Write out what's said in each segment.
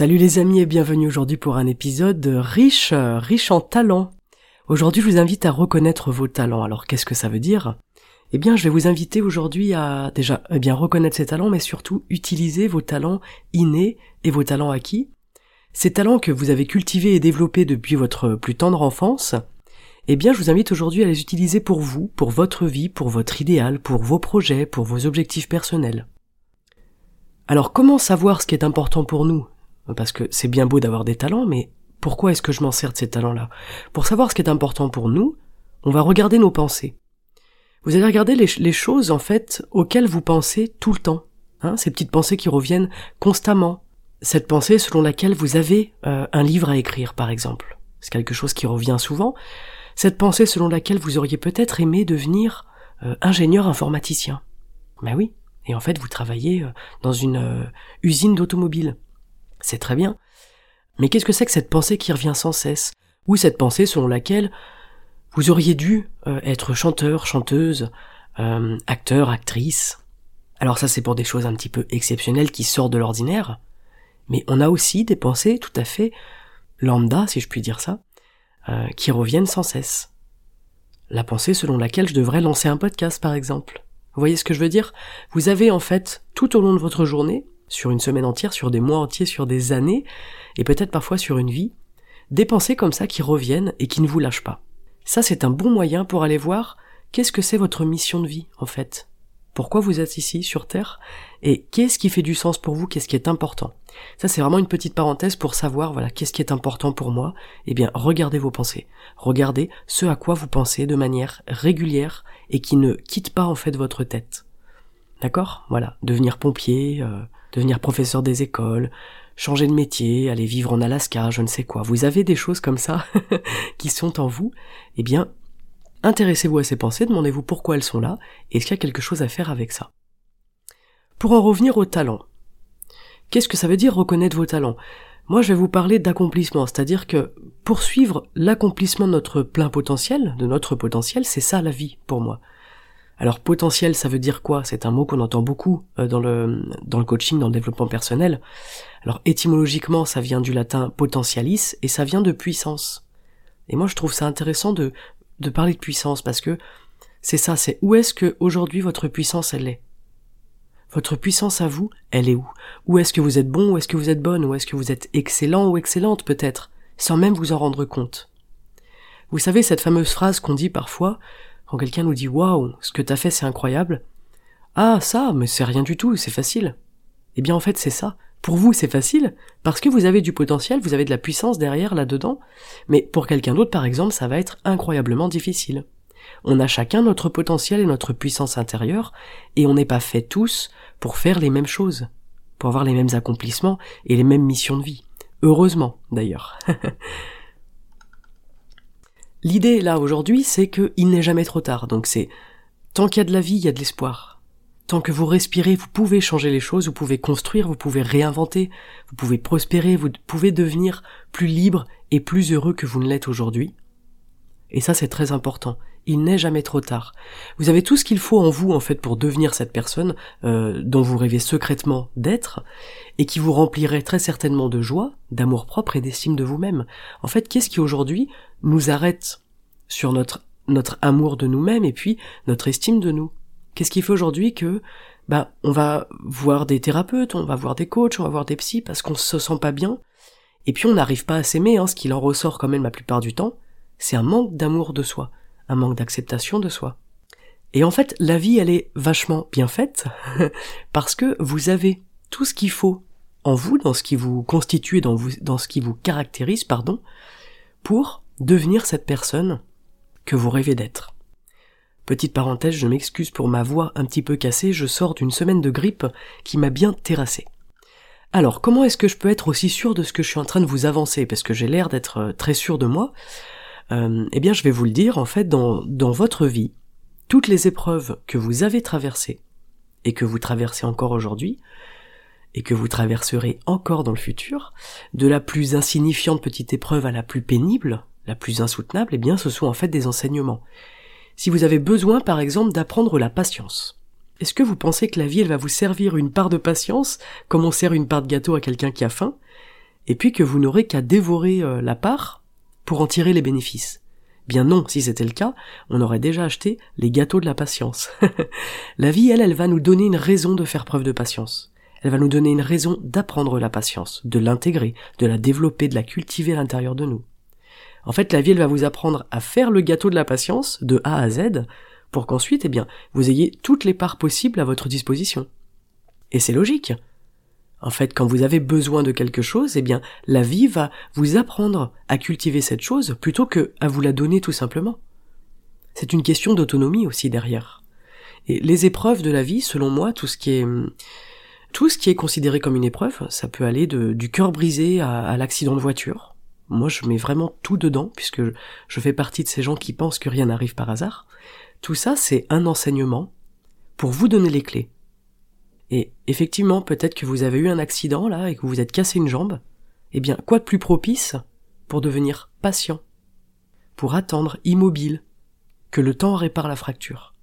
Salut les amis et bienvenue aujourd'hui pour un épisode riche, riche en talents. Aujourd'hui je vous invite à reconnaître vos talents. Alors qu'est-ce que ça veut dire? Eh bien je vais vous inviter aujourd'hui à déjà eh bien reconnaître ces talents mais surtout utiliser vos talents innés et vos talents acquis. Ces talents que vous avez cultivés et développés depuis votre plus tendre enfance, eh bien je vous invite aujourd'hui à les utiliser pour vous, pour votre vie, pour votre idéal, pour vos projets, pour vos objectifs personnels. Alors comment savoir ce qui est important pour nous? Parce que c'est bien beau d'avoir des talents, mais pourquoi est-ce que je m'en sers de ces talents-là? Pour savoir ce qui est important pour nous, on va regarder nos pensées. Vous allez regarder les, choses, en fait, auxquelles vous pensez tout le temps. Hein, ces petites pensées qui reviennent constamment. Cette pensée selon laquelle vous avez euh, un livre à écrire, par exemple. C'est quelque chose qui revient souvent. Cette pensée selon laquelle vous auriez peut-être aimé devenir euh, ingénieur informaticien. Ben oui. Et en fait, vous travaillez euh, dans une usine d'automobile. C'est très bien. Mais qu'est-ce que c'est que cette pensée qui revient sans cesse? Ou cette pensée selon laquelle vous auriez dû euh, être chanteur, chanteuse, euh, acteur, actrice Alors ça c'est pour des choses un petit peu exceptionnelles qui sortent de l'ordinaire, mais on a aussi des pensées tout à fait lambda, si je puis dire ça, euh, qui reviennent sans cesse. La pensée selon laquelle je devrais lancer un podcast par exemple. Vous voyez ce que je veux dire? Vous avez en fait tout au long de votre journée sur une semaine entière, sur des mois entiers, sur des années, et peut-être parfois sur une vie, des pensées comme ça qui reviennent et qui ne vous lâchent pas. Ça, c'est un bon moyen pour aller voir qu'est-ce que c'est votre mission de vie, en fait. Pourquoi vous êtes ici, sur Terre, et qu'est-ce qui fait du sens pour vous, qu'est-ce qui est important? Ça, c'est vraiment une petite parenthèse pour savoir, voilà, qu'est-ce qui est important pour moi. Eh bien, regardez vos pensées. Regardez ce à quoi vous pensez de manière régulière et qui ne quitte pas, en fait, votre tête. D'accord? Voilà. Devenir pompier, euh, devenir professeur des écoles, changer de métier, aller vivre en Alaska, je ne sais quoi. Vous avez des choses comme ça qui sont en vous, eh bien, intéressez-vous à ces pensées, demandez-vous pourquoi elles sont là, et est-ce qu'il y a quelque chose à faire avec ça? Pour en revenir au talent, qu'est-ce que ça veut dire reconnaître vos talents? Moi, je vais vous parler d'accomplissement, c'est-à-dire que poursuivre l'accomplissement de notre plein potentiel, de notre potentiel, c'est ça la vie pour moi. Alors potentiel, ça veut dire quoi? C'est un mot qu'on entend beaucoup euh, dans le dans le coaching, dans le développement personnel. Alors étymologiquement, ça vient du latin potentialis et ça vient de puissance. Et moi, je trouve ça intéressant de de parler de puissance parce que c'est ça, c'est où est-ce que aujourd'hui votre puissance elle est? Votre puissance à vous, elle est où? Où est-ce que vous êtes bon Où est-ce que vous êtes bonne? Où est-ce que vous êtes excellent ou excellente peut-être, sans même vous en rendre compte? Vous savez cette fameuse phrase qu'on dit parfois quand quelqu'un nous dit waouh, ce que t'as fait c'est incroyable. Ah, ça, mais c'est rien du tout, c'est facile. Eh bien, en fait, c'est ça. Pour vous, c'est facile, parce que vous avez du potentiel, vous avez de la puissance derrière là-dedans, mais pour quelqu'un d'autre, par exemple, ça va être incroyablement difficile. On a chacun notre potentiel et notre puissance intérieure, et on n'est pas fait tous pour faire les mêmes choses, pour avoir les mêmes accomplissements et les mêmes missions de vie. Heureusement, d'ailleurs. L'idée là aujourd'hui, c'est qu'il n'est jamais trop tard. Donc c'est tant qu'il y a de la vie, il y a de l'espoir. Tant que vous respirez, vous pouvez changer les choses, vous pouvez construire, vous pouvez réinventer, vous pouvez prospérer, vous pouvez devenir plus libre et plus heureux que vous ne l'êtes aujourd'hui. Et ça c'est très important. Il n'est jamais trop tard. Vous avez tout ce qu'il faut en vous en fait pour devenir cette personne euh, dont vous rêvez secrètement d'être et qui vous remplirait très certainement de joie, d'amour propre et d'estime de vous-même. En fait, qu'est-ce qui aujourd'hui nous arrête sur notre amour de nous-mêmes et puis notre estime de nous? Qu'est-ce qui fait aujourd'hui que bah on va voir des thérapeutes, on va voir des coachs, on va voir des psys parce qu'on se sent pas bien et puis on n'arrive pas à s'aimer, hein, ce qu'il en ressort quand même la plupart du temps, c'est un manque d'amour de soi, un manque d'acceptation de soi. Et en fait, la vie, elle est vachement bien faite, parce que vous avez tout ce qu'il faut en vous, dans ce qui vous constitue, dans, dans ce qui vous caractérise, pardon, pour devenir cette personne que vous rêvez d'être. Petite parenthèse, je m'excuse pour ma voix un petit peu cassée, je sors d'une semaine de grippe qui m'a bien terrassé. Alors, comment est-ce que je peux être aussi sûr de ce que je suis en train de vous avancer? Parce que j'ai l'air d'être euh, très sûr de moi. Euh, eh bien, je vais vous le dire, en fait, dans, dans votre vie, toutes les épreuves que vous avez traversées, et que vous traversez encore aujourd'hui, et que vous traverserez encore dans le futur, de la plus insignifiante petite épreuve à la plus pénible, la plus insoutenable, eh bien, ce sont en fait des enseignements. Si vous avez besoin, par exemple, d'apprendre la patience, est-ce que vous pensez que la vie, elle va vous servir une part de patience, comme on sert une part de gâteau à quelqu'un qui a faim, et puis que vous n'aurez qu'à dévorer euh, la part pour en tirer les bénéfices Bien non, si c'était le cas, on aurait déjà acheté les gâteaux de la patience. la vie, elle, elle va nous donner une raison de faire preuve de patience. Elle va nous donner une raison d'apprendre la patience, de l'intégrer, de la développer, de la cultiver à l'intérieur de nous. En fait, la vie, elle va vous apprendre à faire le gâteau de la patience, de A à Z, pour qu'ensuite, eh bien, vous ayez toutes les parts possibles à votre disposition. Et c'est logique. En fait, quand vous avez besoin de quelque chose, eh bien, la vie va vous apprendre à cultiver cette chose plutôt que à vous la donner tout simplement. C'est une question d'autonomie aussi derrière. Et les épreuves de la vie, selon moi, tout ce qui est considéré comme une épreuve, ça peut aller du cœur brisé à l'accident de voiture. Moi, je mets vraiment tout dedans, puisque je fais partie de ces gens qui pensent que rien n'arrive par hasard. Tout ça, c'est un enseignement pour vous donner les clés. Et effectivement, peut-être que vous avez eu un accident là et que vous vous êtes cassé une jambe. Eh bien, quoi de plus propice pour devenir patient, pour attendre immobile, que le temps répare la fracture?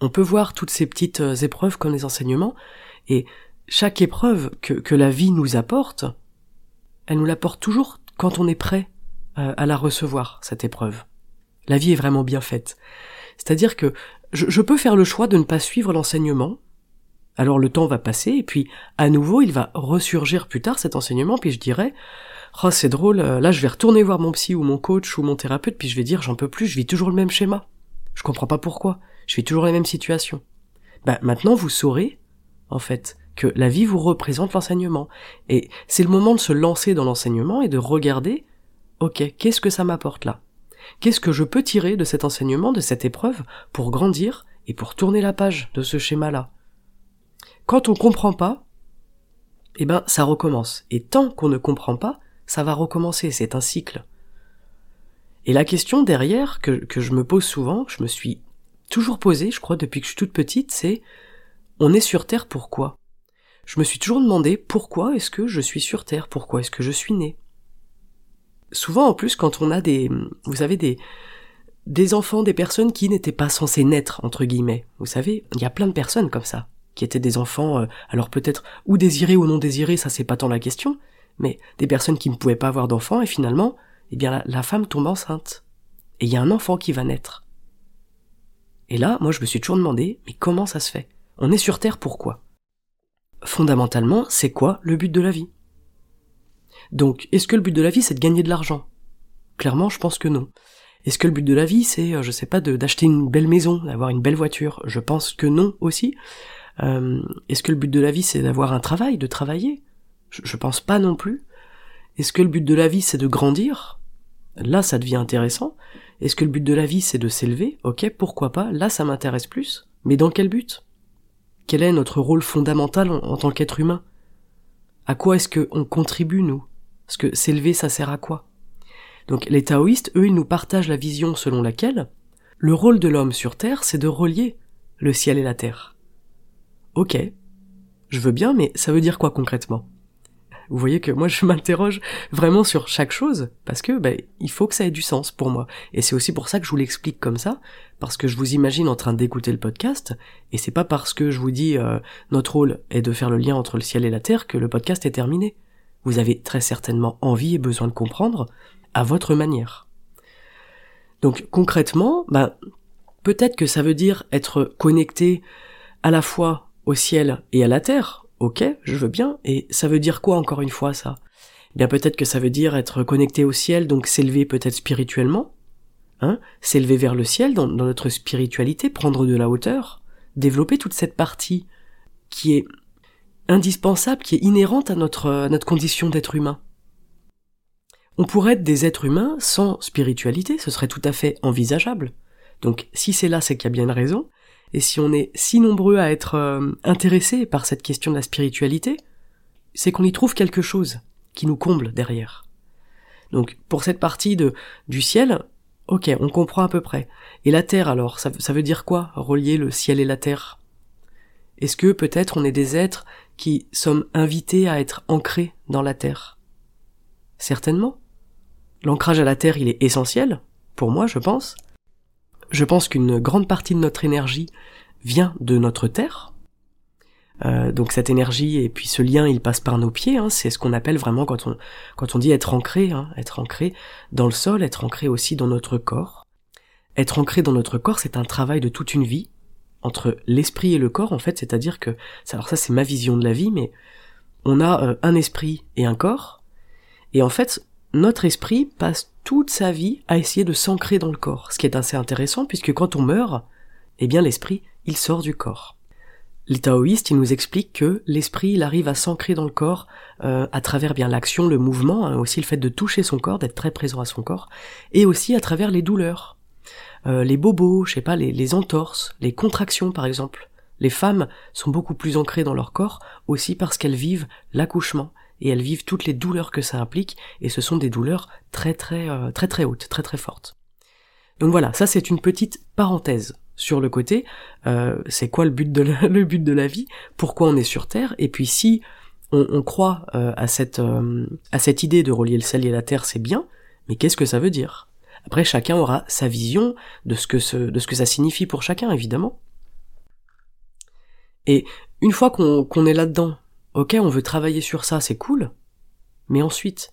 On peut voir toutes ces petites euh, épreuves comme des enseignements, et chaque épreuve que, la vie nous apporte, elle nous l'apporte toujours quand on est prêt euh, à la recevoir, cette épreuve. La vie est vraiment bien faite. C'est-à-dire que je, peux faire le choix de ne pas suivre l'enseignement, alors le temps va passer, et puis à nouveau il va ressurgir plus tard cet enseignement, puis je dirais, oh c'est drôle, euh, là je vais retourner voir mon psy ou mon coach ou mon thérapeute, puis je vais dire j'en peux plus, je vis toujours le même schéma. Je comprends pas pourquoi, je vis toujours les mêmes situations. Ben maintenant vous saurez, en fait, que la vie vous représente l'enseignement. Et c'est le moment de se lancer dans l'enseignement et de regarder, ok, qu'est-ce que ça m'apporte là? Qu'est-ce que je peux tirer de cet enseignement, de cette épreuve, pour grandir et pour tourner la page de ce schéma-là? Quand on comprend pas, eh ben, ça recommence. Et tant qu'on ne comprend pas, ça va recommencer. C'est un cycle. Et la question derrière, que, je me pose souvent, que je me suis toujours posée, je crois, depuis que je suis toute petite, c'est on est sur Terre pourquoi? Je me suis toujours demandé pourquoi est-ce que je suis sur Terre? Pourquoi est-ce que je suis né souvent en plus quand on a des, vous savez des, des enfants, des personnes qui n'étaient pas censées naître entre guillemets. Vous savez, il y a plein de personnes comme ça qui étaient des enfants, euh, alors peut-être ou désirés ou non désirés, ça c'est pas tant la question, mais des personnes qui ne pouvaient pas avoir d'enfants et finalement, eh bien la, la femme tombe enceinte et il y a un enfant qui va naître. Et là, moi je me suis toujours demandé, mais comment ça se fait? On est sur Terre pourquoi? Fondamentalement, c'est quoi le but de la vie? Donc, est-ce que le but de la vie, c'est de gagner de l'argent? Clairement, je pense que non. Est-ce que le but de la vie, c'est, euh, je sais pas, d'acheter une belle maison, d'avoir une belle voiture? Je pense que non aussi. Euh, est-ce que le but de la vie, c'est d'avoir un travail, de travailler? Je, pense pas non plus. Est-ce que le but de la vie, c'est de grandir? Là, ça devient intéressant. Est-ce que le but de la vie, c'est de s'élever? Ok, pourquoi pas Là, ça m'intéresse plus. Mais dans quel but? Quel est notre rôle fondamental en, en tant qu'être humain? À quoi est-ce qu'on contribue, nous? Parce que s'élever, ça sert à quoi? Donc les taoïstes, eux, ils nous partagent la vision selon laquelle le rôle de l'homme sur Terre, c'est de relier le ciel et la terre. Ok, je veux bien, mais ça veut dire quoi concrètement? Vous voyez que moi je m'interroge vraiment sur chaque chose, parce que ben, il faut que ça ait du sens pour moi. Et c'est aussi pour ça que je vous l'explique comme ça, parce que je vous imagine en train d'écouter le podcast, et c'est pas parce que je vous dis euh, notre rôle est de faire le lien entre le ciel et la terre que le podcast est terminé vous avez très certainement envie et besoin de comprendre à votre manière. Donc concrètement, ben, peut-être que ça veut dire être connecté à la fois au ciel et à la terre. Ok, je veux bien. Et ça veut dire quoi encore une fois ça? Eh Bien peut-être que ça veut dire être connecté au ciel, donc s'élever peut-être spirituellement, hein, s'élever vers le ciel dans, notre spiritualité, prendre de la hauteur, développer toute cette partie qui est indispensable, qui est inhérente à notre, notre condition d'être humain. On pourrait être des êtres humains sans spiritualité, ce serait tout à fait envisageable. Donc si c'est là, c'est qu'il y a bien une raison. Et si on est si nombreux à être euh, intéressés par cette question de la spiritualité, c'est qu'on y trouve quelque chose qui nous comble derrière. Donc pour cette partie de du ciel, ok, on comprend à peu près. Et la terre alors, ça, ça veut dire quoi relier le ciel et la terre? Est-ce que peut-être on est des êtres qui sommes invités à être ancrés dans la terre? Certainement. L'ancrage à la terre, il est essentiel, pour moi, je pense. Je pense qu'une grande partie de notre énergie vient de notre terre. Euh, donc cette énergie et puis ce lien, il passe par nos pieds. Hein. c'est ce qu'on appelle vraiment quand on quand on dit être ancré, hein, être ancré dans le sol, être ancré aussi dans notre corps. Être ancré dans notre corps, c'est un travail de toute une vie entre l'esprit et le corps, en fait. C'est-à-dire que, alors ça, c'est ma vision de la vie, mais on a euh, un esprit et un corps, et en fait, notre esprit passe toute sa vie à essayer de s'ancrer dans le corps, ce qui est assez intéressant puisque quand on meurt, eh bien l'esprit, il sort du corps. Les taoïstes, ils nous expliquent que l'esprit, il arrive à s'ancrer dans le corps euh, à travers bien l'action, le mouvement, hein, aussi le fait de toucher son corps, d'être très présent à son corps, et aussi à travers les douleurs, euh, les bobos, je sais pas, les, les entorses, les contractions par exemple. Les femmes sont beaucoup plus ancrées dans leur corps aussi parce qu'elles vivent l'accouchement et elles vivent toutes les douleurs que ça implique, et ce sont des douleurs très très euh, très très hautes, très très fortes. Donc voilà, ça c'est une petite parenthèse sur le côté. Euh, c'est quoi le but de la, vie Pourquoi on est sur Terre Et puis si on, croit euh, à cette idée de relier le ciel et la terre, c'est bien, mais qu'est-ce que ça veut dire? Après, chacun aura sa vision de ce que de ce que ça signifie pour chacun, évidemment. Et une fois qu'on est là-dedans, ok, on veut travailler sur ça, c'est cool, mais ensuite,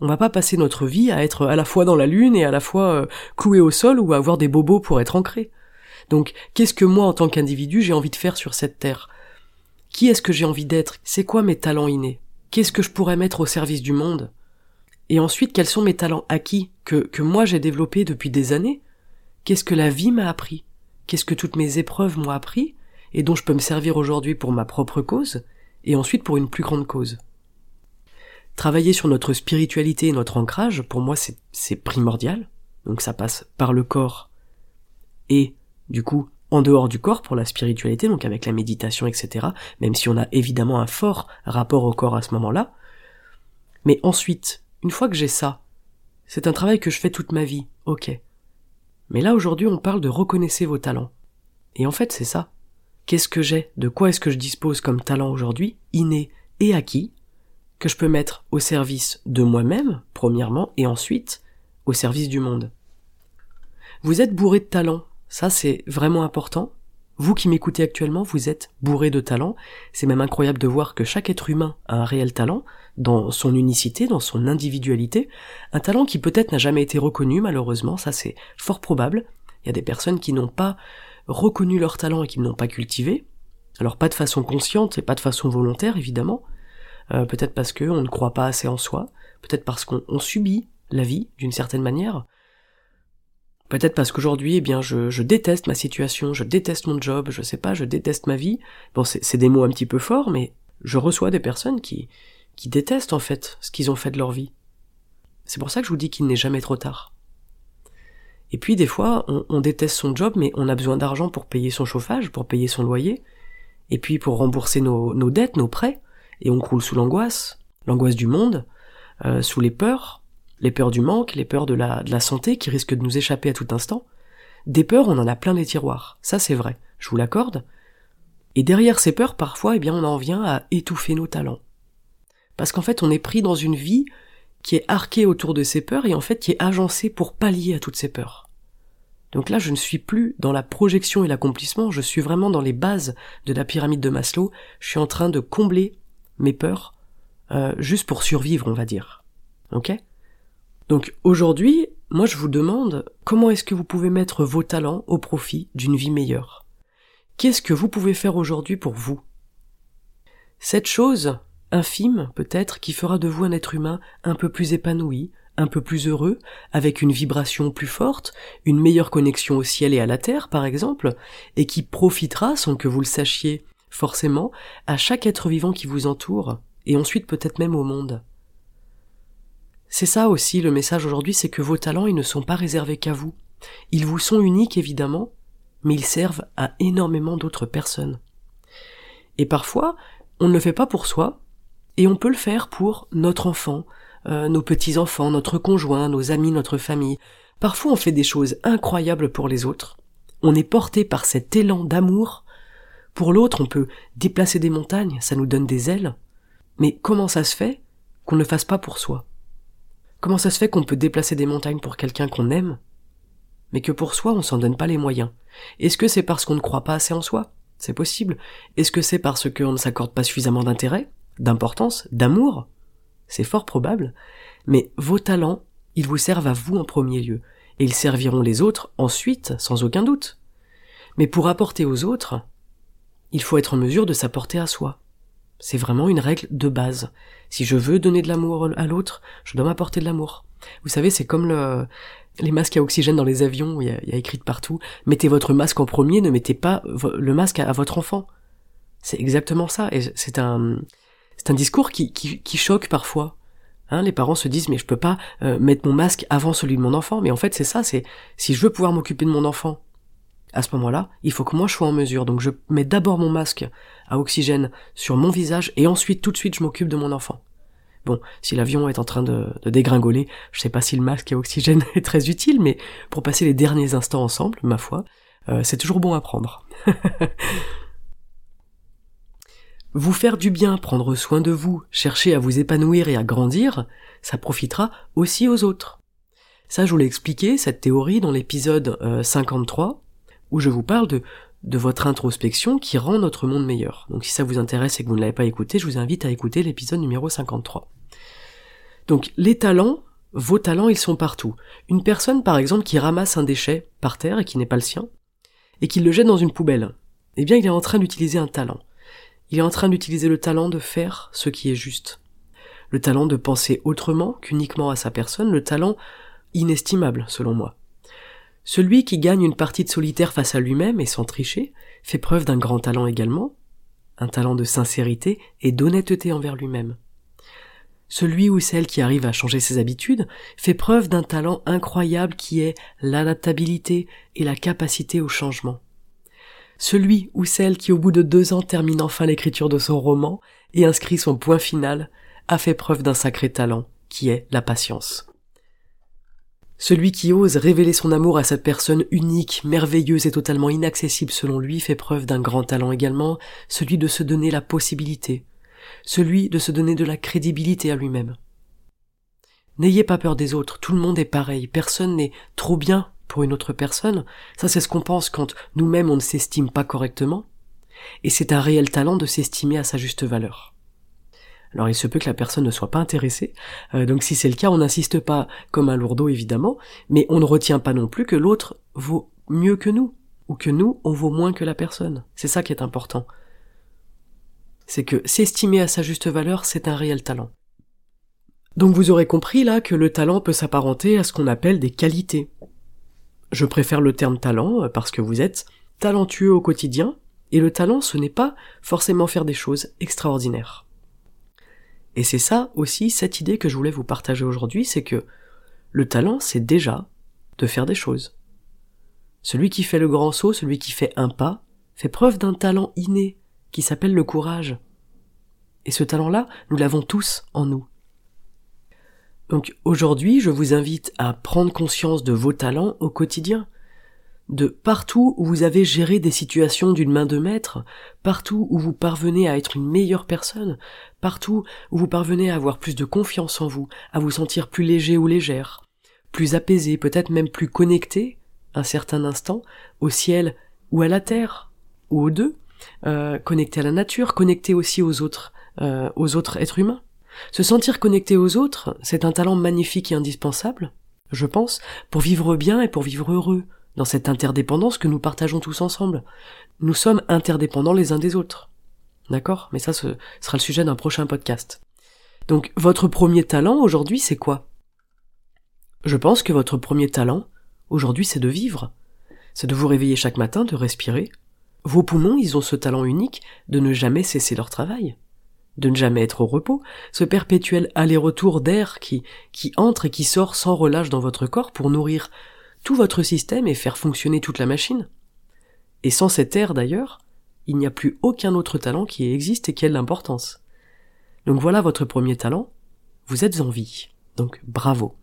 on va pas passer notre vie à être à la fois dans la lune et à la fois euh, cloué au sol ou à avoir des bobos pour être ancré. Donc, qu'est-ce que moi, en tant qu'individu, j'ai envie de faire sur cette terre? Qui est-ce que j'ai envie d'être? C'est quoi mes talents innés? Qu'est-ce que je pourrais mettre au service du monde? Et ensuite, quels sont mes talents acquis que, que moi j'ai développés depuis des années? Qu'est-ce que la vie m'a appris? Qu'est-ce que toutes mes épreuves m'ont appris? Et dont je peux me servir aujourd'hui pour ma propre cause? Et ensuite pour une plus grande cause. Travailler sur notre spiritualité et notre ancrage, pour moi, c'est primordial. Donc ça passe par le corps et, du coup, en dehors du corps pour la spiritualité, donc avec la méditation, etc., même si on a évidemment un fort rapport au corps à ce moment-là. Mais ensuite, une fois que j'ai ça, c'est un travail que je fais toute ma vie, ok. Mais là aujourd'hui on parle de reconnaissez vos talents. Et en fait c'est ça. Qu'est-ce que j'ai De quoi est-ce que je dispose comme talent aujourd'hui, inné et acquis, que je peux mettre au service de moi-même, premièrement, et ensuite au service du monde Vous êtes bourré de talent, ça c'est vraiment important. Vous qui m'écoutez actuellement, vous êtes bourré de talent. C'est même incroyable de voir que chaque être humain a un réel talent, dans son unicité, dans son individualité, un talent qui peut-être n'a jamais été reconnu malheureusement, ça c'est fort probable. Il y a des personnes qui n'ont pas reconnu leur talent et qu'ils n'ont pas cultivé. Alors pas de façon consciente et pas de façon volontaire évidemment. Euh, peut-être parce qu'on ne croit pas assez en soi. Peut-être parce qu'on subit la vie d'une certaine manière. Peut-être parce qu'aujourd'hui, eh bien, je, déteste ma situation, je déteste mon job, je sais pas, je déteste ma vie. Bon, c'est des mots un petit peu forts, mais je reçois des personnes qui, qui détestent en fait ce qu'ils ont fait de leur vie. C'est pour ça que je vous dis qu'il n'est jamais trop tard. Et puis des fois, on, déteste son job, mais on a besoin d'argent pour payer son chauffage, pour payer son loyer, et puis pour rembourser nos, dettes, nos prêts, et on croule sous l'angoisse, l'angoisse du monde, euh, sous les peurs, les peurs du manque, les peurs de la, santé qui risquent de nous échapper à tout instant. Des peurs, on en a plein les tiroirs, ça c'est vrai, je vous l'accorde. Et derrière ces peurs, parfois, eh bien, on en vient à étouffer nos talents. Parce qu'en fait, on est pris dans une vie qui est arqué autour de ces peurs et en fait qui est agencé pour pallier à toutes ces peurs. Donc là, je ne suis plus dans la projection et l'accomplissement, je suis vraiment dans les bases de la pyramide de Maslow, je suis en train de combler mes peurs euh, juste pour survivre, on va dire. Ok? Donc aujourd'hui, moi je vous demande comment est-ce que vous pouvez mettre vos talents au profit d'une vie meilleure? Qu'est-ce que vous pouvez faire aujourd'hui pour vous? Cette chose, infime peut-être qui fera de vous un être humain un peu plus épanoui, un peu plus heureux, avec une vibration plus forte, une meilleure connexion au ciel et à la terre par exemple, et qui profitera, sans que vous le sachiez forcément, à chaque être vivant qui vous entoure, et ensuite peut-être même au monde. C'est ça aussi le message aujourd'hui, c'est que vos talents, ils ne sont pas réservés qu'à vous. Ils vous sont uniques évidemment, mais ils servent à énormément d'autres personnes. Et parfois, on ne le fait pas pour soi, et on peut le faire pour notre enfant, euh, nos petits-enfants, notre conjoint, nos amis, notre famille. Parfois on fait des choses incroyables pour les autres. On est porté par cet élan d'amour. Pour l'autre, on peut déplacer des montagnes, ça nous donne des ailes. Mais comment ça se fait qu'on ne le fasse pas pour soi? Comment ça se fait qu'on peut déplacer des montagnes pour quelqu'un qu'on aime, mais que pour soi on s'en donne pas les moyens? Est-ce que c'est parce qu'on ne croit pas assez en soi? C'est possible. Est-ce que c'est parce qu'on ne s'accorde pas suffisamment d'intérêt, d'importance, d'amour C'est fort probable. Mais vos talents, ils vous servent à vous en premier lieu, et ils serviront les autres ensuite, sans aucun doute. Mais pour apporter aux autres, il faut être en mesure de s'apporter à soi. C'est vraiment une règle de base. Si je veux donner de l'amour à l'autre, je dois m'apporter de l'amour. Vous savez, c'est comme le, les masques à oxygène dans les avions, il y, a, écrit de partout, mettez votre masque en premier, ne mettez pas le masque à, votre enfant. C'est exactement ça, et c'est un, c'est un discours qui, qui, choque parfois. Hein, les parents se disent mais je peux pas euh, mettre mon masque avant celui de mon enfant, mais en fait c'est ça, c'est si je veux pouvoir m'occuper de mon enfant, à ce moment-là, il faut que moi je sois en mesure. Donc je mets d'abord mon masque à oxygène sur mon visage et ensuite tout de suite je m'occupe de mon enfant. Bon, si l'avion est en train de, dégringoler, je sais pas si le masque à oxygène est très utile, mais pour passer les derniers instants ensemble, ma foi, euh, c'est toujours bon à prendre. vous faire du bien, prendre soin de vous, chercher à vous épanouir et à grandir, ça profitera aussi aux autres. Ça, je vous l'ai expliqué, cette théorie, dans l'épisode 53, euh, où je vous parle de, de votre introspection qui rend notre monde meilleur. Donc si ça vous intéresse et que vous ne l'avez pas écouté, je vous invite à écouter l'épisode numéro 53. Donc les talents, vos talents, ils sont partout. Une personne, par exemple, qui ramasse un déchet par terre et qui n'est pas le sien, et qui le jette dans une poubelle, eh bien il est en train d'utiliser un talent. Il est en train d'utiliser le talent de faire ce qui est juste. Le talent de penser autrement qu'uniquement à sa personne, le talent inestimable, selon moi. Celui qui gagne une partie de solitaire face à lui-même et sans tricher fait preuve d'un grand talent également, un talent de sincérité et d'honnêteté envers lui-même. Celui ou celle qui arrive à changer ses habitudes fait preuve d'un talent incroyable qui est l'adaptabilité et la capacité au changement. Celui ou celle qui au bout de deux ans termine enfin l'écriture de son roman et inscrit son point final a fait preuve d'un sacré talent qui est la patience. Celui qui ose révéler son amour à cette personne unique, merveilleuse et totalement inaccessible selon lui fait preuve d'un grand talent également, celui de se donner la possibilité, celui de se donner de la crédibilité à lui-même. N'ayez pas peur des autres, tout le monde est pareil, personne n'est trop bien pour une autre personne, ça c'est ce qu'on pense quand nous-mêmes on ne s'estime pas correctement, et c'est un réel talent de s'estimer à sa juste valeur. Alors il se peut que la personne ne soit pas intéressée, euh, donc si c'est le cas, on n'insiste pas comme un lourdeau évidemment, mais on ne retient pas non plus que l'autre vaut mieux que nous, ou que nous, on vaut moins que la personne. C'est ça qui est important. C'est que s'estimer à sa juste valeur, c'est un réel talent. Donc vous aurez compris là que le talent peut s'apparenter à ce qu'on appelle des qualités. Je préfère le terme talent euh, parce que vous êtes talentueux au quotidien, et le talent ce n'est pas forcément faire des choses extraordinaires. Et c'est ça aussi, cette idée que je voulais vous partager aujourd'hui, c'est que le talent, c'est déjà de faire des choses. Celui qui fait le grand saut, celui qui fait un pas, fait preuve d'un talent inné qui s'appelle le courage. Et ce talent-là, nous l'avons tous en nous. Donc aujourd'hui, je vous invite à prendre conscience de vos talents au quotidien, de partout où vous avez géré des situations d'une main de maître, partout où vous parvenez à être une meilleure personne, partout où vous parvenez à avoir plus de confiance en vous, à vous sentir plus léger ou légère, plus apaisé, peut-être même plus connecté, un certain instant, au ciel ou à la terre, ou aux deux, euh, connecté à la nature, connecté aussi aux autres, euh, aux autres êtres humains. Se sentir connecté aux autres, c'est un talent magnifique et indispensable, je pense, pour vivre bien et pour vivre heureux, dans cette interdépendance que nous partageons tous ensemble. Nous sommes interdépendants les uns des autres. D'accord? Mais ça, ce sera le sujet d'un prochain podcast. Donc, votre premier talent aujourd'hui, c'est quoi? Je pense que votre premier talent, aujourd'hui, c'est de vivre. C'est de vous réveiller chaque matin, de respirer. Vos poumons, ils ont ce talent unique de ne jamais cesser leur travail. De ne jamais être au repos, ce perpétuel aller-retour d'air qui, qui entre et qui sort sans relâche dans votre corps pour nourrir tout votre système et faire fonctionner toute la machine. Et sans cet air d'ailleurs, il n'y a plus aucun autre talent qui existe et qui ait de l'importance. Donc voilà votre premier talent, vous êtes en vie. Donc bravo.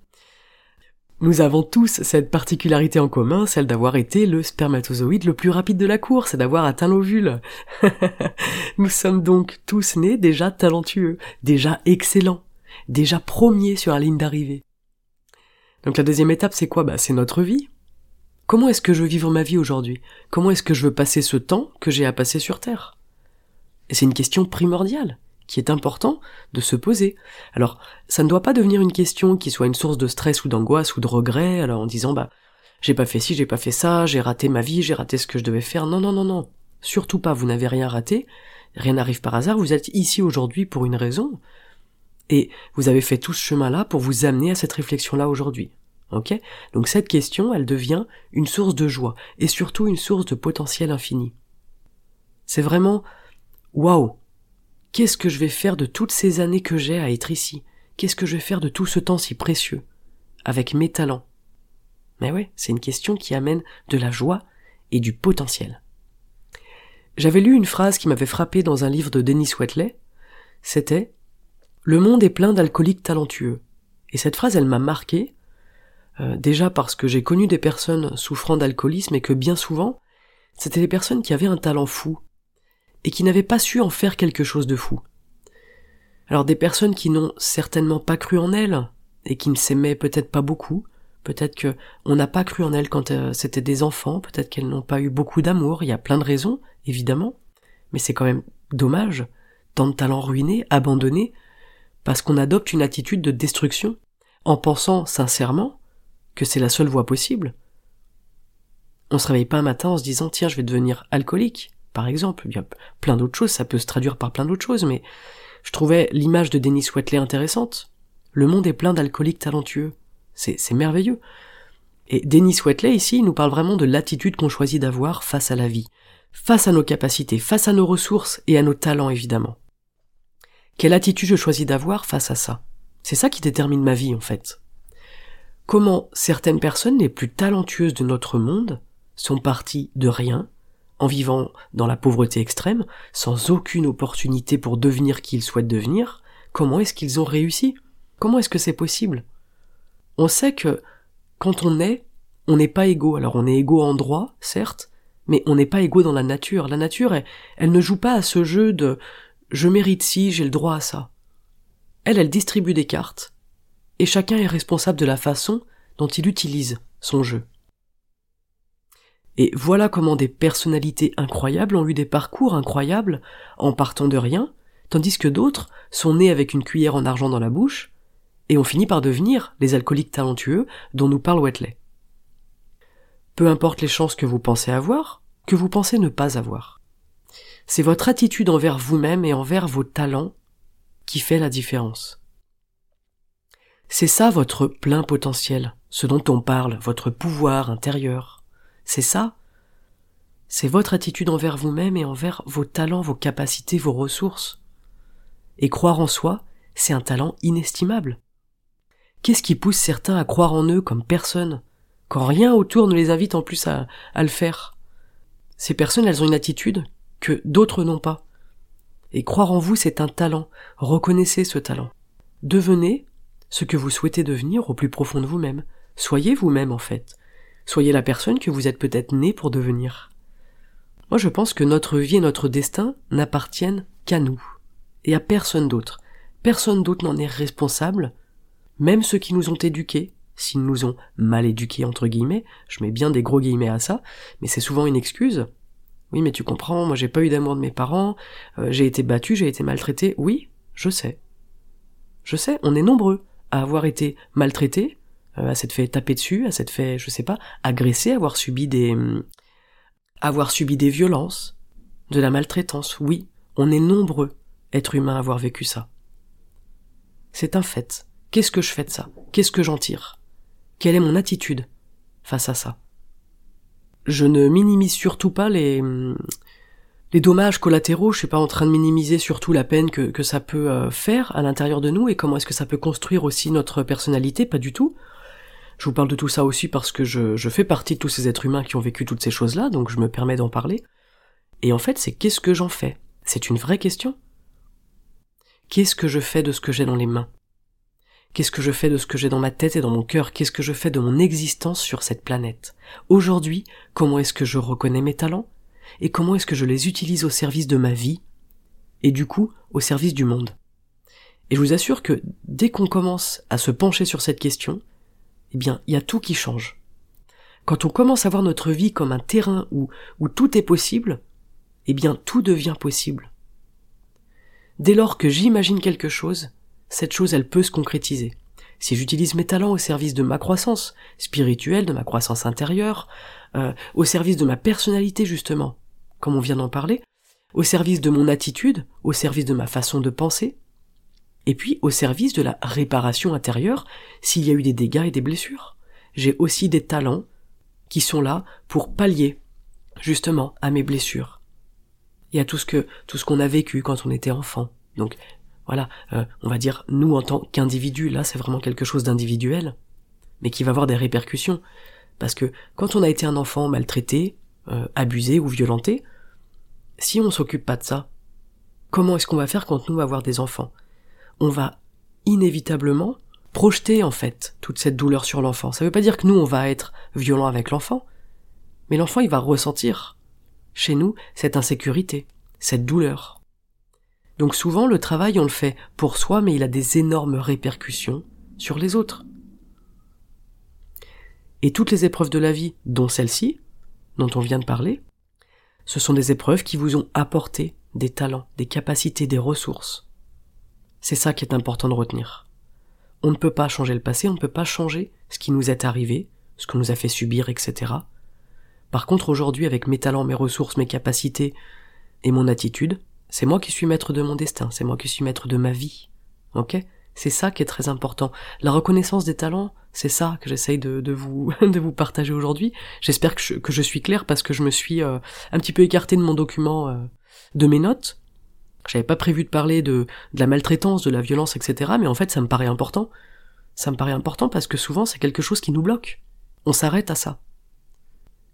Nous avons tous cette particularité en commun, celle d'avoir été le spermatozoïde le plus rapide de la course et d'avoir atteint l'ovule. Nous sommes donc tous nés déjà talentueux, déjà excellents, déjà premiers sur la ligne d'arrivée. Donc la deuxième étape, c'est quoi? Bah c'est notre vie. Comment est-ce que je veux vivre ma vie aujourd'hui? Comment est-ce que je veux passer ce temps que j'ai à passer sur Terre? C'est une question primordiale qui est important de se poser. Alors, ça ne doit pas devenir une question qui soit une source de stress ou d'angoisse ou de regret, alors en disant bah j'ai pas fait ci, j'ai pas fait ça, j'ai raté ma vie, j'ai raté ce que je devais faire. Non, non, non, non. Surtout pas, vous n'avez rien raté, rien n'arrive par hasard, vous êtes ici aujourd'hui pour une raison, et vous avez fait tout ce chemin-là pour vous amener à cette réflexion-là aujourd'hui. Ok? Donc cette question, elle devient une source de joie, et surtout une source de potentiel infini. C'est vraiment waouh Qu'est-ce que je vais faire de toutes ces années que j'ai à être ici? Qu'est-ce que je vais faire de tout ce temps si précieux? Avec mes talents Mais ouais, c'est une question qui amène de la joie et du potentiel. J'avais lu une phrase qui m'avait frappé dans un livre de Denis Wetley. C'était Le monde est plein d'alcooliques talentueux. Et cette phrase, elle m'a marqué, euh, déjà parce que j'ai connu des personnes souffrant d'alcoolisme et que bien souvent, c'était des personnes qui avaient un talent fou, et qui n'avaient pas su en faire quelque chose de fou. Alors des personnes qui n'ont certainement pas cru en elles, et qui ne s'aimaient peut-être pas beaucoup, peut-être que on n'a pas cru en elles quand euh, c'était des enfants, peut-être qu'elles n'ont pas eu beaucoup d'amour, il y a plein de raisons, évidemment, mais c'est quand même dommage, tant de talents ruinés, abandonnés, parce qu'on adopte une attitude de destruction, en pensant sincèrement que c'est la seule voie possible. On se réveille pas un matin en se disant tiens je vais devenir alcoolique, par exemple. Il y a plein d'autres choses, ça peut se traduire par plein d'autres choses, mais je trouvais l'image de Denis Wetley intéressante. Le monde est plein d'alcooliques talentueux. C'est, merveilleux. Et Denis Wetley, ici, nous parle vraiment de l'attitude qu'on choisit d'avoir face à la vie, face à nos capacités, face à nos ressources et à nos talents, évidemment. Quelle attitude je choisis d'avoir face à ça? C'est ça qui détermine ma vie, en fait. Comment certaines personnes les plus talentueuses de notre monde sont parties de rien, vivant dans la pauvreté extrême, sans aucune opportunité pour devenir qui ils souhaitent devenir, comment est-ce qu'ils ont réussi? Comment est-ce que c'est possible? On sait que quand on est, on n'est pas égaux. Alors on est égaux en droit, certes, mais on n'est pas égaux dans la nature. La nature, elle, elle ne joue pas à ce jeu de je mérite ci, j'ai le droit à ça. Elle, elle distribue des cartes, et chacun est responsable de la façon dont il utilise son jeu. Et voilà comment des personnalités incroyables ont eu des parcours incroyables en partant de rien, tandis que d'autres sont nés avec une cuillère en argent dans la bouche et ont fini par devenir les alcooliques talentueux dont nous parle Wetley. Peu importe les chances que vous pensez avoir, que vous pensez ne pas avoir. C'est votre attitude envers vous-même et envers vos talents qui fait la différence. C'est ça votre plein potentiel, ce dont on parle, votre pouvoir intérieur. C'est ça? C'est votre attitude envers vous-même et envers vos talents, vos capacités, vos ressources. Et croire en soi, c'est un talent inestimable. Qu'est-ce qui pousse certains à croire en eux comme personne, quand rien autour ne les invite en plus à, le faire Ces personnes, elles ont une attitude que d'autres n'ont pas. Et croire en vous, c'est un talent. Reconnaissez ce talent. Devenez ce que vous souhaitez devenir au plus profond de vous-même. Soyez vous-même en fait. Soyez la personne que vous êtes peut-être né pour devenir. Moi je pense que notre vie et notre destin n'appartiennent qu'à nous, et à personne d'autre. Personne d'autre n'en est responsable, même ceux qui nous ont éduqués, s'ils nous ont mal éduqués entre guillemets, je mets bien des gros guillemets à ça, mais c'est souvent une excuse. Oui, mais tu comprends, moi j'ai pas eu d'amour de mes parents, euh, j'ai été battu, j'ai été maltraité. Oui, je sais. Je sais, on est nombreux à avoir été maltraités, à s'être fait taper dessus, à s'être fait, je sais pas, agresser, avoir subi des, hum, avoir subi des violences, de la maltraitance. Oui, on est nombreux, êtres humains, à avoir vécu ça. C'est un fait. Qu'est-ce que je fais de ça? Qu'est-ce que j'en tire? Quelle est mon attitude face à ça? Je ne minimise surtout pas les, hum, les dommages collatéraux, je suis pas en train de minimiser surtout la peine que, que ça peut euh, faire à l'intérieur de nous et comment est-ce que ça peut construire aussi notre personnalité, pas du tout. Je vous parle de tout ça aussi parce que je, fais partie de tous ces êtres humains qui ont vécu toutes ces choses-là, donc je me permets d'en parler. Et en fait, c'est qu'est-ce que j'en fais? C'est une vraie question? Qu'est-ce que je fais de ce que j'ai dans les mains? Qu'est-ce que je fais de ce que j'ai dans ma tête et dans mon cœur? Qu'est-ce que je fais de mon existence sur cette planète? Aujourd'hui, comment est-ce que je reconnais mes talents? Et comment est-ce que je les utilise au service de ma vie? Et du coup au service du monde? Et je vous assure que dès qu'on commence à se pencher sur cette question, eh bien, il y a tout qui change. Quand on commence à voir notre vie comme un terrain où, tout est possible, eh bien, tout devient possible. Dès lors que j'imagine quelque chose, cette chose, elle peut se concrétiser. Si j'utilise mes talents au service de ma croissance spirituelle, de ma croissance intérieure, euh, au service de ma personnalité justement, comme on vient d'en parler, au service de mon attitude, au service de ma façon de penser, et puis au service de la réparation intérieure s'il y a eu des dégâts et des blessures. J'ai aussi des talents qui sont là pour pallier justement à mes blessures et à tout ce que tout ce qu'on a vécu quand on était enfant. Donc voilà, euh, on va dire nous en tant qu'individu, là c'est vraiment quelque chose d'individuel, mais qui va avoir des répercussions. Parce que quand on a été un enfant maltraité, euh, abusé ou violenté, si on s'occupe pas de ça, comment est-ce qu'on va faire quand nous va avoir des enfants? On va inévitablement projeter en fait toute cette douleur sur l'enfant. Ça veut pas dire que nous on va être violent avec l'enfant, mais l'enfant il va ressentir chez nous cette insécurité, cette douleur. Donc souvent le travail on le fait pour soi mais il a des énormes répercussions sur les autres. Et toutes les épreuves de la vie, dont celle-ci, dont on vient de parler, ce sont des épreuves qui vous ont apporté des talents, des capacités, des ressources. C'est ça qui est important de retenir. On ne peut pas changer le passé, on ne peut pas changer ce qui nous est arrivé, ce qu'on nous a fait subir, etc. Par contre, aujourd'hui, avec mes talents, mes ressources, mes capacités et mon attitude, c'est moi qui suis maître de mon destin, c'est moi qui suis maître de ma vie. Ok? C'est ça qui est très important. La reconnaissance des talents, c'est ça que j'essaye de, vous de vous partager aujourd'hui. J'espère que je, que je suis clair parce que je me suis euh, un petit peu écarté de mon document, euh, de mes notes. J'avais pas prévu de parler de, de la maltraitance, de la violence, etc. Mais en fait, ça me paraît important. Ça me paraît important parce que souvent, c'est quelque chose qui nous bloque. On s'arrête à ça.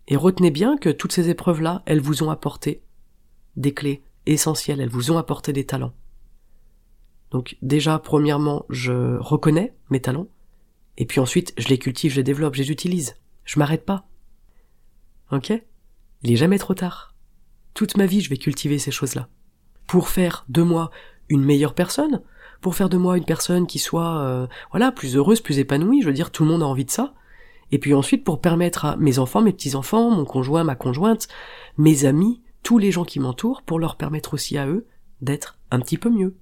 Et retenez bien que toutes ces épreuves-là, elles vous ont apporté des clés essentielles, elles vous ont apporté des talents. Donc déjà, premièrement, je reconnais mes talents, et puis ensuite, je les cultive, je les développe, je les utilise. Je m'arrête pas. Ok? Il est jamais trop tard. Toute ma vie, je vais cultiver ces choses-là. Pour faire de moi une meilleure personne, pour faire de moi une personne qui soit, euh, voilà, plus heureuse, plus épanouie, je veux dire, tout le monde a envie de ça. Et puis ensuite, pour permettre à mes enfants, mes petits-enfants, mon conjoint, ma conjointe, mes amis, tous les gens qui m'entourent, pour leur permettre aussi à eux d'être un petit peu mieux.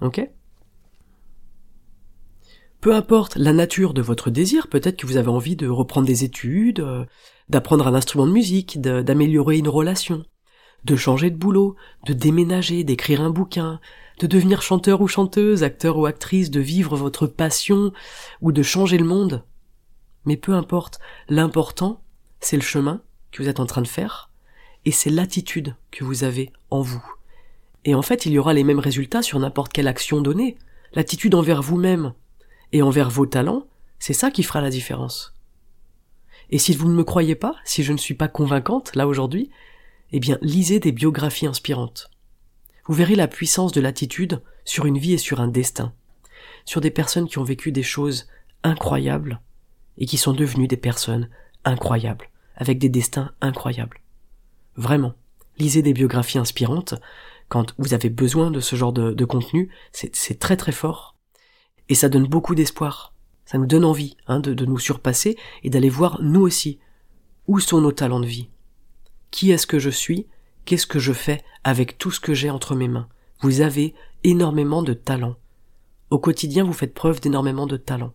Ok? Peu importe la nature de votre désir, peut-être que vous avez envie de reprendre des études, euh, d'apprendre un instrument de musique, d'améliorer une relation, de changer de boulot, de déménager, d'écrire un bouquin, de devenir chanteur ou chanteuse, acteur ou actrice, de vivre votre passion ou de changer le monde. Mais peu importe, l'important, c'est le chemin que vous êtes en train de faire et c'est l'attitude que vous avez en vous. Et en fait, il y aura les mêmes résultats sur n'importe quelle action donnée. L'attitude envers vous-même, et envers vos talents, c'est ça qui fera la différence. Et si vous ne me croyez pas, si je ne suis pas convaincante, là aujourd'hui, eh bien, lisez des biographies inspirantes. Vous verrez la puissance de l'attitude sur une vie et sur un destin, sur des personnes qui ont vécu des choses incroyables et qui sont devenues des personnes incroyables, avec des destins incroyables. Vraiment, lisez des biographies inspirantes quand vous avez besoin de ce genre de, contenu, c'est très très fort et ça donne beaucoup d'espoir. Ça nous donne envie hein, de nous surpasser et d'aller voir nous aussi où sont nos talents de vie. Qui est-ce que je suis? Qu'est-ce que je fais avec tout ce que j'ai entre mes mains? Vous avez énormément de talents. Au quotidien, vous faites preuve d'énormément de talents.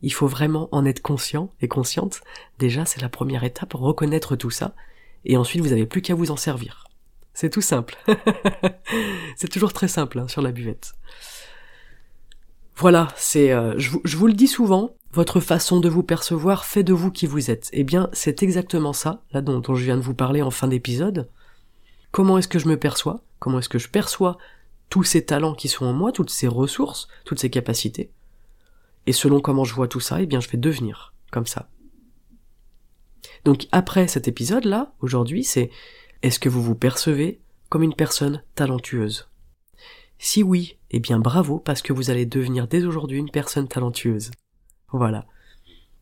Il faut vraiment en être conscient et consciente. Déjà, c'est la première étape, reconnaître tout ça, et ensuite vous n'avez plus qu'à vous en servir. C'est tout simple. c'est toujours très simple hein, sur la buvette. Voilà, c'est, euh, je, vous, le dis souvent, votre façon de vous percevoir fait de vous qui vous êtes. Eh bien, c'est exactement ça, là dont, je viens de vous parler en fin d'épisode. comment est-ce que je me perçois, comment est-ce que je perçois tous ces talents qui sont en moi, toutes ces ressources, toutes ces capacités? Et selon comment je vois tout ça, eh bien je vais devenir comme ça. Donc après cet épisode-là, aujourd'hui, c'est est-ce que vous vous percevez comme une personne talentueuse? Si oui, eh bien bravo parce que vous allez devenir dès aujourd'hui une personne talentueuse. Voilà.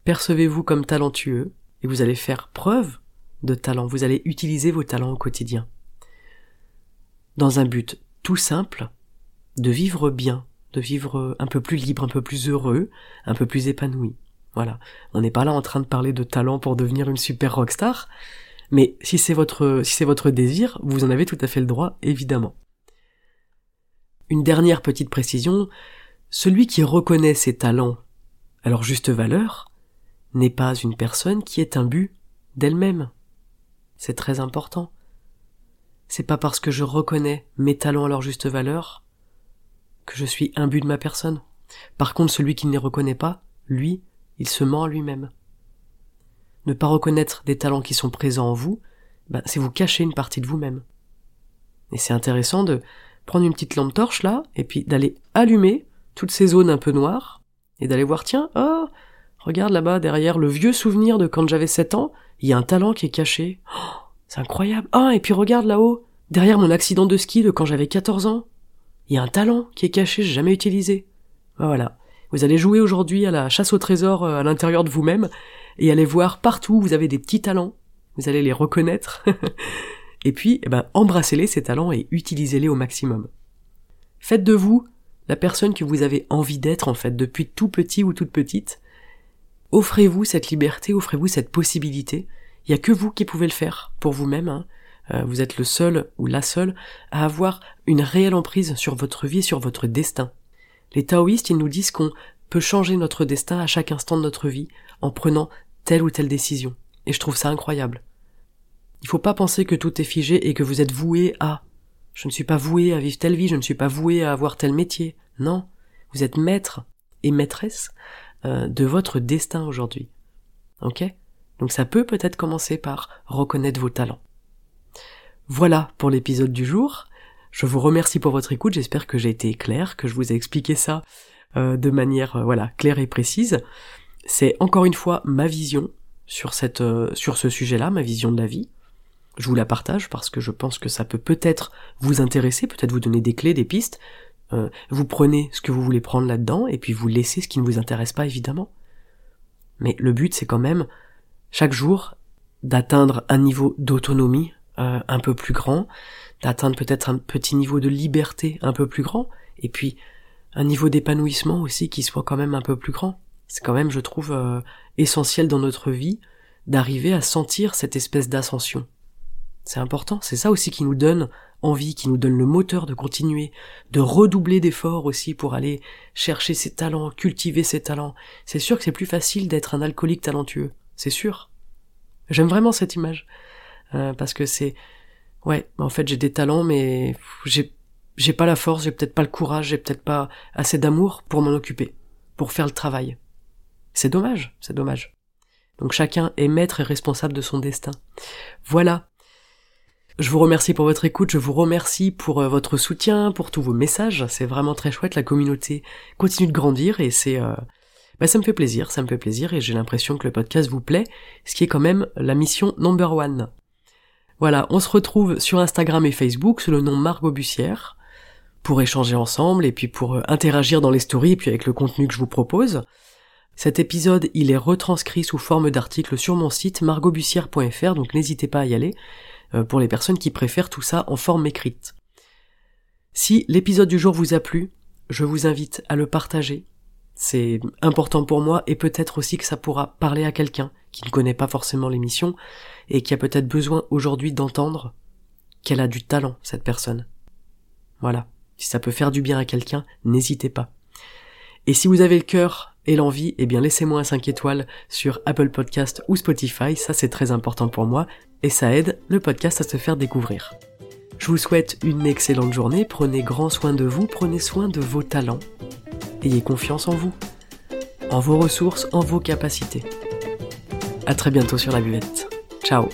Percevez-vous comme talentueux et vous allez faire preuve de talent, vous allez utiliser vos talents au quotidien. Dans un but tout simple, de vivre bien, de vivre un peu plus libre, un peu plus heureux, un peu plus épanoui. Voilà. On n'est pas là en train de parler de talent pour devenir une super rockstar, mais si c'est votre, si c'est votre désir, vous en avez tout à fait le droit, évidemment. Une dernière petite précision, celui qui reconnaît ses talents leur juste valeur n'est pas une personne qui est but d'elle-même. C'est très important. C'est pas parce que je reconnais mes talents à leur juste valeur que je suis imbu de ma personne. Par contre, celui qui ne les reconnaît pas, lui, il se ment à lui-même. Ne pas reconnaître des talents qui sont présents en vous, ben, c'est vous cacher une partie de vous-même. Et c'est intéressant de prendre une petite lampe torche là, et puis d'aller allumer toutes ces zones un peu noires, et d'aller voir, tiens, oh, regarde là-bas derrière le vieux souvenir de quand j'avais 7 ans, il y a un talent qui est caché. Oh, c'est incroyable. Ah, et puis regarde là-haut, derrière mon accident de ski de quand j'avais 14 ans, il y a un talent qui est caché, jamais utilisé. Voilà. Vous allez jouer aujourd'hui à la chasse au trésor euh, à l'intérieur de vous-même et allez voir partout où vous avez des petits talents. Vous allez les reconnaître. et puis, eh ben, embrassez-les, ces talents, et utilisez-les au maximum. Faites de vous la personne que vous avez envie d'être, en fait, depuis tout petit ou toute petite. Offrez-vous cette liberté, offrez-vous cette possibilité. Il y a que vous qui pouvez le faire pour vous-même. Hein. Euh, vous êtes le seul ou la seule à avoir une réelle emprise sur votre vie et sur votre destin. Les taoïstes, ils nous disent qu'on peut changer notre destin à chaque instant de notre vie en prenant telle ou telle décision. Et je trouve ça incroyable. Il faut pas penser que tout est figé et que vous êtes voué à. Je ne suis pas voué à vivre telle vie, je ne suis pas voué à avoir tel métier. Non. Vous êtes maître et maîtresse euh, de votre destin aujourd'hui. Ok? Donc ça peut peut-être commencer par reconnaître vos talents. Voilà pour l'épisode du jour. Je vous remercie pour votre écoute, j'espère que j'ai été clair, que je vous ai expliqué ça euh, de manière euh, voilà claire et précise. C'est encore une fois ma vision sur ce sujet-là, ma vision de la vie. Je vous la partage parce que je pense que ça peut peut-être vous intéresser, peut-être vous donner des clés, des pistes. vous prenez ce que vous voulez prendre là-dedans et puis vous laissez ce qui ne vous intéresse pas évidemment. Mais le but c'est quand même chaque jour d'atteindre un niveau d'autonomie euh, un peu plus grand, d'atteindre peut-être un petit niveau de liberté un peu plus grand, et puis un niveau d'épanouissement aussi qui soit quand même un peu plus grand. C'est quand même, je trouve, euh, essentiel dans notre vie d'arriver à sentir cette espèce d'ascension. C'est important, c'est ça aussi qui nous donne envie, qui nous donne le moteur de continuer, de redoubler d'efforts aussi pour aller chercher ses talents, cultiver ses talents. C'est sûr que c'est plus facile d'être un alcoolique talentueux, c'est sûr. J'aime vraiment cette image. Euh, parce que c'est ouais en fait j'ai des talents mais j'ai j'ai pas la force j'ai peut-être pas le courage j'ai peut-être pas assez d'amour pour m'en occuper pour faire le travail c'est dommage c'est dommage donc chacun est maître et responsable de son destin voilà je vous remercie pour votre écoute, je vous remercie pour euh, votre soutien, pour tous vos messages, c'est vraiment très chouette, la communauté continue de grandir et c'est... Euh, bah ça me fait plaisir, ça me fait plaisir et j'ai l'impression que le podcast vous plaît, ce qui est quand même la mission number one. Voilà, on se retrouve sur Instagram et Facebook sous le nom Margot Bussière pour échanger ensemble et puis pour euh, interagir dans les stories et puis avec le contenu que je vous propose. Cet épisode, il est retranscrit sous forme d'article sur mon site margotbussière.fr, donc n'hésitez pas à y aller pour les personnes qui préfèrent tout ça en forme écrite. Si l'épisode du jour vous a plu, je vous invite à le partager. C'est important pour moi et peut-être aussi que ça pourra parler à quelqu'un qui ne connaît pas forcément l'émission et qui a peut-être besoin aujourd'hui d'entendre qu'elle a du talent, cette personne. Voilà. Si ça peut faire du bien à quelqu'un, n'hésitez pas. Et si vous avez le cœur et l'envie, eh bien laissez-moi un 5 étoiles sur Apple Podcast ou Spotify, ça c'est très important pour moi, et ça aide le podcast à se faire découvrir. Je vous souhaite une excellente journée, prenez grand soin de vous, prenez soin de vos talents, ayez confiance en vous, en vos ressources, en vos capacités. À très bientôt sur la buvette. Ciao